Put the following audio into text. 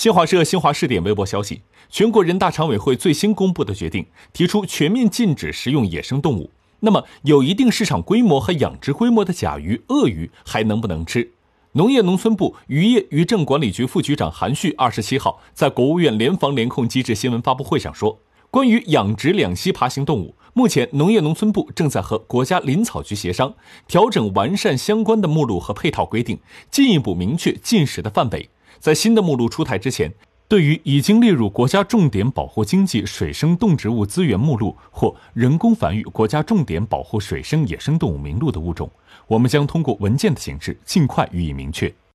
新华社新华视点微博消息，全国人大常委会最新公布的决定提出全面禁止食用野生动物。那么，有一定市场规模和养殖规模的甲鱼、鳄鱼还能不能吃？农业农村部渔业渔政管理局副局长韩旭二十七号在国务院联防联控机制新闻发布会上说，关于养殖两栖爬行动物，目前农业农村部正在和国家林草局协商，调整完善相关的目录和配套规定，进一步明确禁食的范围。在新的目录出台之前，对于已经列入国家重点保护经济水生动植物资源目录或人工繁育国家重点保护水生野生动物名录的物种，我们将通过文件的形式尽快予以明确。